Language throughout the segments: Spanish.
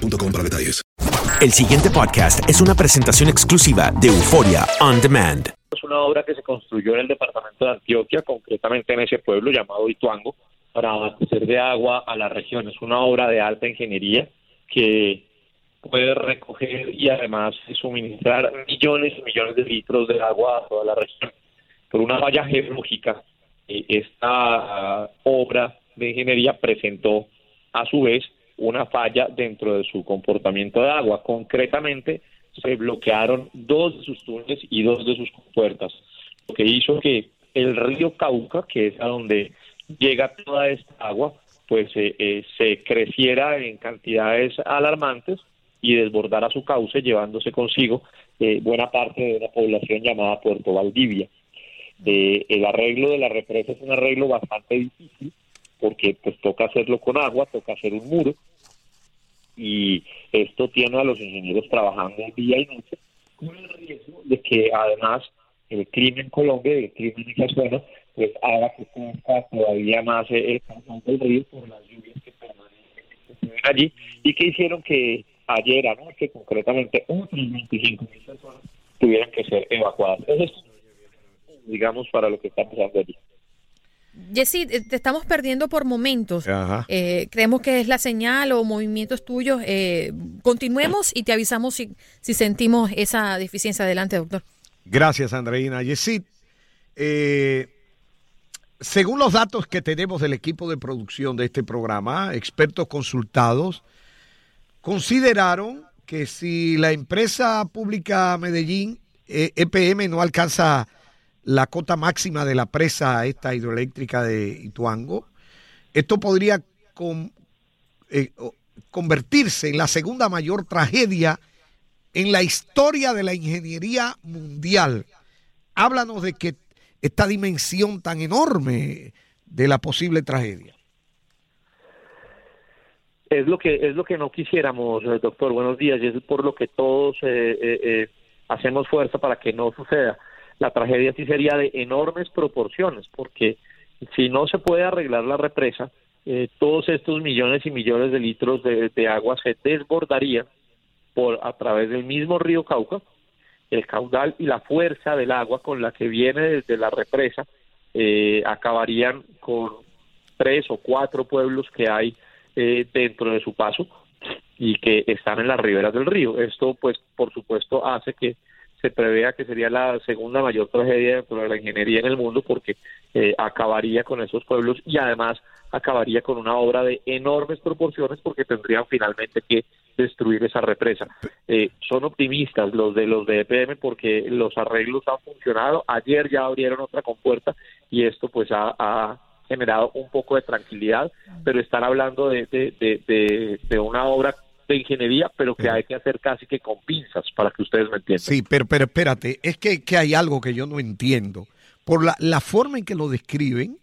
para detalles. El siguiente podcast es una presentación exclusiva de Euforia On Demand. Es una obra que se construyó en el departamento de Antioquia, concretamente en ese pueblo llamado Ituango, para abastecer de agua a la región. Es una obra de alta ingeniería que puede recoger y además suministrar millones y millones de litros de agua a toda la región. Por una falla geológica, eh, esta obra de ingeniería presentó a su vez una falla dentro de su comportamiento de agua. Concretamente, se bloquearon dos de sus túneles y dos de sus compuertas, lo que hizo que el río Cauca, que es a donde llega toda esta agua, pues eh, eh, se creciera en cantidades alarmantes y desbordara su cauce, llevándose consigo eh, buena parte de una población llamada Puerto Valdivia. Eh, el arreglo de la represa es un arreglo bastante difícil porque pues toca hacerlo con agua, toca hacer un muro y esto tiene a los ingenieros trabajando día y noche con el riesgo de que además el crimen en Colombia y el crimen en esa zona pues haga que crezca todavía más el caudal del río por las lluvias que ven allí y que hicieron que ayer anoche concretamente otros 25 mil personas tuvieran que ser evacuadas. Eso es, digamos, para lo que está pasando allí. Jessy, eh, te estamos perdiendo por momentos. Ajá. Eh, creemos que es la señal o movimientos tuyos. Eh, continuemos y te avisamos si, si sentimos esa deficiencia. Adelante, doctor. Gracias, Andreina. Yesid, eh, según los datos que tenemos del equipo de producción de este programa, expertos consultados consideraron que si la empresa pública Medellín, eh, EPM, no alcanza la cota máxima de la presa esta hidroeléctrica de Ituango, esto podría eh, convertirse en la segunda mayor tragedia en la historia de la ingeniería mundial. Háblanos de que esta dimensión tan enorme de la posible tragedia. Es lo que es lo que no quisiéramos, eh, doctor. Buenos días. Y es por lo que todos eh, hacemos fuerza para que no suceda. La tragedia sí sería de enormes proporciones, porque si no se puede arreglar la represa, eh, todos estos millones y millones de litros de, de agua se desbordarían por a través del mismo río Cauca. El caudal y la fuerza del agua con la que viene desde la represa eh, acabarían con tres o cuatro pueblos que hay eh, dentro de su paso y que están en las riberas del río. Esto, pues, por supuesto, hace que se prevea que sería la segunda mayor tragedia dentro de la ingeniería en el mundo porque eh, acabaría con esos pueblos y además acabaría con una obra de enormes proporciones porque tendrían finalmente que destruir esa represa. Eh, son optimistas los de los de EPM porque los arreglos han funcionado. Ayer ya abrieron otra compuerta y esto pues ha, generado un poco de tranquilidad, pero están hablando de, de una obra de ingeniería, pero que hay que hacer casi que con pinzas para que ustedes me entiendan. Sí, pero, pero espérate, es que, que hay algo que yo no entiendo. Por la, la forma en que lo describen,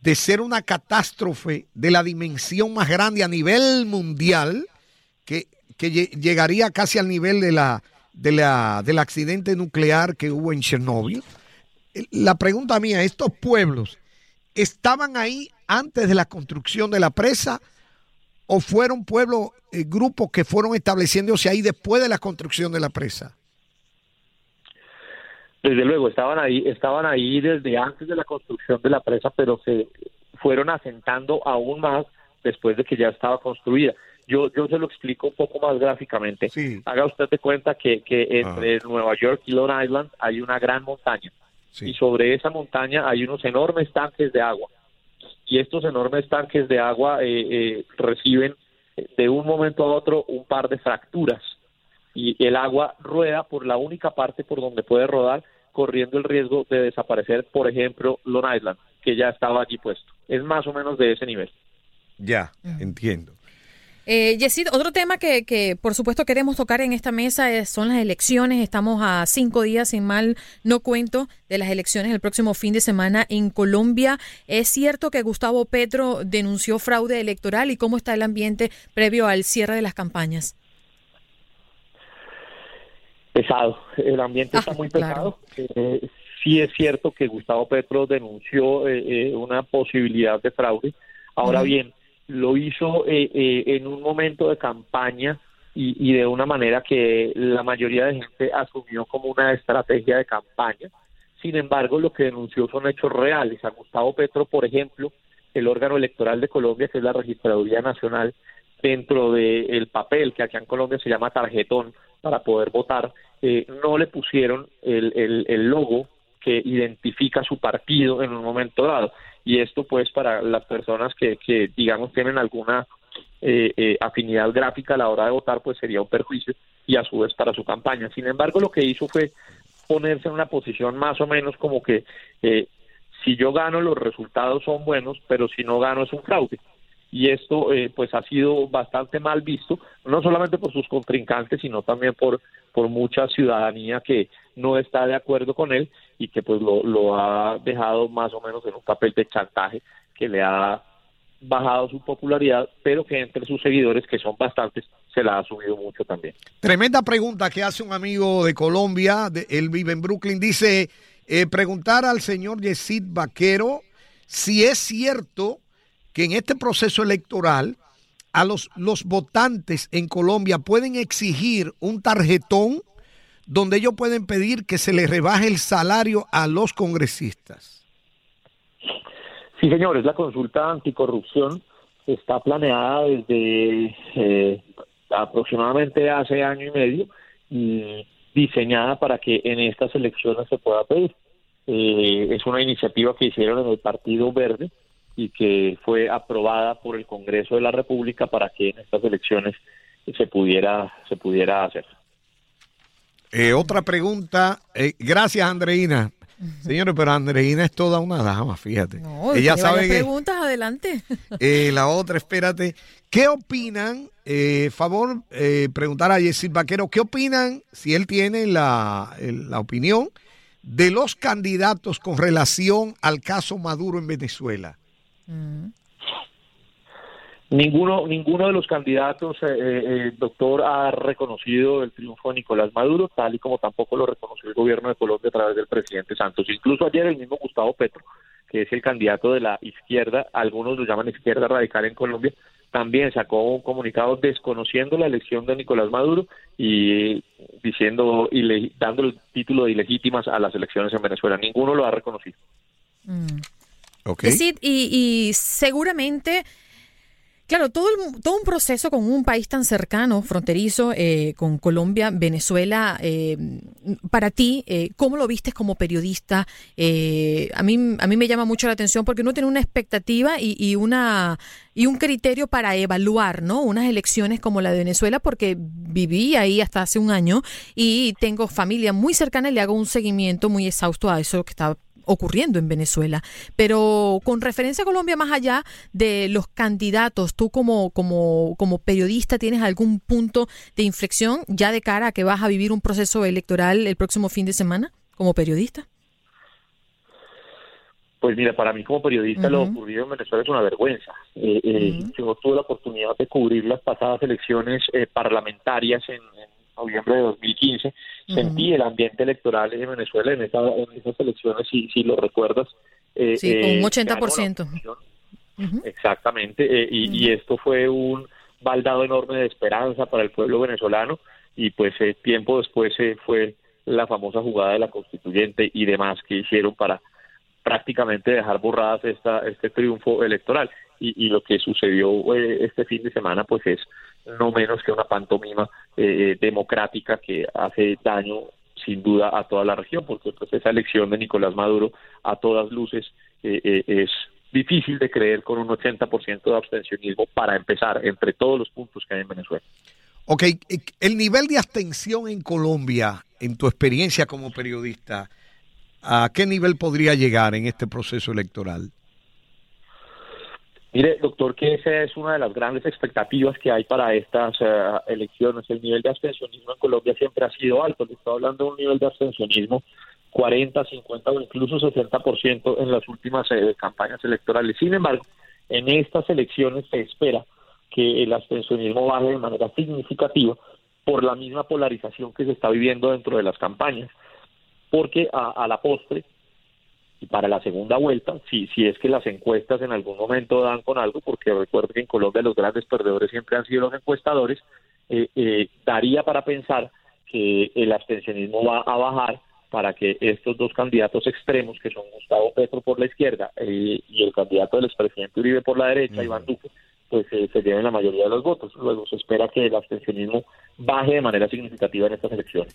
de ser una catástrofe de la dimensión más grande a nivel mundial, que, que llegaría casi al nivel de la, de la, del accidente nuclear que hubo en Chernóbil. La pregunta mía, ¿estos pueblos estaban ahí antes de la construcción de la presa o fueron pueblos, eh, grupos que fueron estableciéndose ahí después de la construcción de la presa? Desde luego, estaban ahí, estaban ahí desde antes de la construcción de la presa, pero se fueron asentando aún más después de que ya estaba construida. Yo, yo se lo explico un poco más gráficamente. Haga usted de cuenta que, que entre Nueva York y Long Island hay una gran montaña. Y sobre esa montaña hay unos enormes tanques de agua y estos enormes tanques de agua eh, eh, reciben de un momento a otro un par de fracturas y el agua rueda por la única parte por donde puede rodar corriendo el riesgo de desaparecer, por ejemplo, Long Island, que ya estaba allí puesto. Es más o menos de ese nivel. Ya, entiendo. Eh, Yesid, otro tema que, que, por supuesto queremos tocar en esta mesa son las elecciones. Estamos a cinco días, sin mal no cuento, de las elecciones el próximo fin de semana en Colombia. ¿Es cierto que Gustavo Petro denunció fraude electoral y cómo está el ambiente previo al cierre de las campañas? Pesado, el ambiente está ah, muy pesado. Eh, sí es cierto que Gustavo Petro denunció eh, eh, una posibilidad de fraude. Ahora bien, lo hizo eh, eh, en un momento de campaña y, de una manera que la mayoría de gente asumió como una estrategia de campaña. Sin embargo, lo que denunció son hechos reales. A Gustavo Petro, por ejemplo, el órgano electoral de Colombia, que es la Registraduría Nacional, dentro del papel que aquí en Colombia se llama tarjetón para poder votar, eh, no le pusieron el, el, el logo que identifica su partido en un momento dado y esto pues para las personas que, que digamos tienen alguna eh, eh, afinidad gráfica a la hora de votar pues sería un perjuicio y a su vez para su campaña. Sin embargo lo que hizo fue ponerse en una posición más o menos como que eh, si yo gano los resultados son buenos pero si no gano es un fraude y esto eh, pues ha sido bastante mal visto no solamente por sus contrincantes sino también por por mucha ciudadanía que no está de acuerdo con él y que pues lo, lo ha dejado más o menos en un papel de chantaje que le ha bajado su popularidad, pero que entre sus seguidores, que son bastantes, se la ha subido mucho también. Tremenda pregunta que hace un amigo de Colombia, de, él vive en Brooklyn, dice, eh, preguntar al señor Yesid Vaquero si es cierto que en este proceso electoral a los, los votantes en Colombia pueden exigir un tarjetón donde ellos pueden pedir que se les rebaje el salario a los congresistas. Sí, señores, la consulta anticorrupción está planeada desde eh, aproximadamente hace año y medio y diseñada para que en estas elecciones se pueda pedir. Eh, es una iniciativa que hicieron en el Partido Verde y que fue aprobada por el Congreso de la República para que en estas elecciones se pudiera se pudiera hacer. Eh, otra pregunta. Eh, gracias, Andreina. Señores, pero Andreina es toda una dama, fíjate. No, Ella sabe que, preguntas, adelante. Eh, la otra, espérate. ¿Qué opinan? favor, preguntar a Yesid Vaquero, ¿qué opinan, si él tiene la, la opinión, de los candidatos con relación al caso Maduro en Venezuela? Mm. Ninguno, ninguno de los candidatos, eh, eh, doctor, ha reconocido el triunfo de Nicolás Maduro, tal y como tampoco lo reconoció el gobierno de Colombia a través del presidente Santos. Incluso ayer el mismo Gustavo Petro, que es el candidato de la izquierda, algunos lo llaman izquierda radical en Colombia, también sacó un comunicado desconociendo la elección de Nicolás Maduro y diciendo y dando el título de ilegítimas a las elecciones en Venezuela. Ninguno lo ha reconocido. Mm. Okay. y, y seguramente Claro, todo, el- todo un proceso con un país tan cercano, fronterizo, eh, con Colombia, Venezuela, eh, para ti, eh, ¿cómo lo vistes como periodista? Eh, a, mí, a mí me llama mucho la atención porque uno tiene una expectativa y, y una, y un criterio para evaluar ¿no? unas elecciones como la de Venezuela porque viví ahí hasta hace un año y tengo familia muy cercana y le hago un seguimiento muy exhausto a eso que está ocurriendo en Venezuela. Pero con referencia a Colombia, más allá de los candidatos, tú como, como, como periodista tienes algún punto de inflexión ya de cara a que vas a vivir un proceso electoral el próximo fin de semana como periodista? Pues mira, para mí como periodista lo ocurrido en Venezuela es una vergüenza. Eh, eh, Yo tuve la oportunidad de cubrir las pasadas elecciones eh, parlamentarias en, en noviembre de 2015. Sentí el ambiente electoral en Venezuela en, esa- en esas elecciones, si, si lo recuerdas. eh, Sí, con eh, un ganó 80%. la Exactamente, eh, y, y esto fue un baldado enorme de esperanza para el pueblo venezolano y pues eh, tiempo después fue la famosa jugada de la constituyente y demás que hicieron para prácticamente dejar borradas esta, este triunfo electoral y, y lo que sucedió eh, este fin de semana pues es no menos que una pantomima eh, democrática que hace daño sin duda a toda la región porque pues esa elección de Nicolás Maduro a todas luces eh, eh, es difícil de creer con un 80% de abstencionismo para empezar entre todos los puntos que hay en Venezuela. Ok, el nivel de abstención en Colombia, en tu experiencia como periodista, ¿a qué nivel podría llegar en este proceso electoral? Mire, doctor, que esa es una de las grandes expectativas que hay para estas eh, elecciones. El nivel de abstencionismo en Colombia siempre ha sido alto. Le estoy hablando de un nivel de abstencionismo 40, 50 o incluso 60% en las últimas eh, campañas electorales. Sin embargo, en estas elecciones se espera que el abstencionismo baje de manera significativa por la misma polarización que se está viviendo dentro de las campañas. Porque a, a la postre, y para la segunda vuelta, si, si es que las encuestas en algún momento dan con algo, porque recuerden que en Colombia los grandes perdedores siempre han sido los encuestadores, eh, eh, daría para pensar que el abstencionismo va a bajar para que estos dos candidatos extremos, que son Gustavo Petro por la izquierda eh, y el candidato del expresidente Uribe por la derecha, Iván Duque, pues eh, se lleven la mayoría de los votos. Luego se espera que el abstencionismo baje de manera significativa en estas elecciones.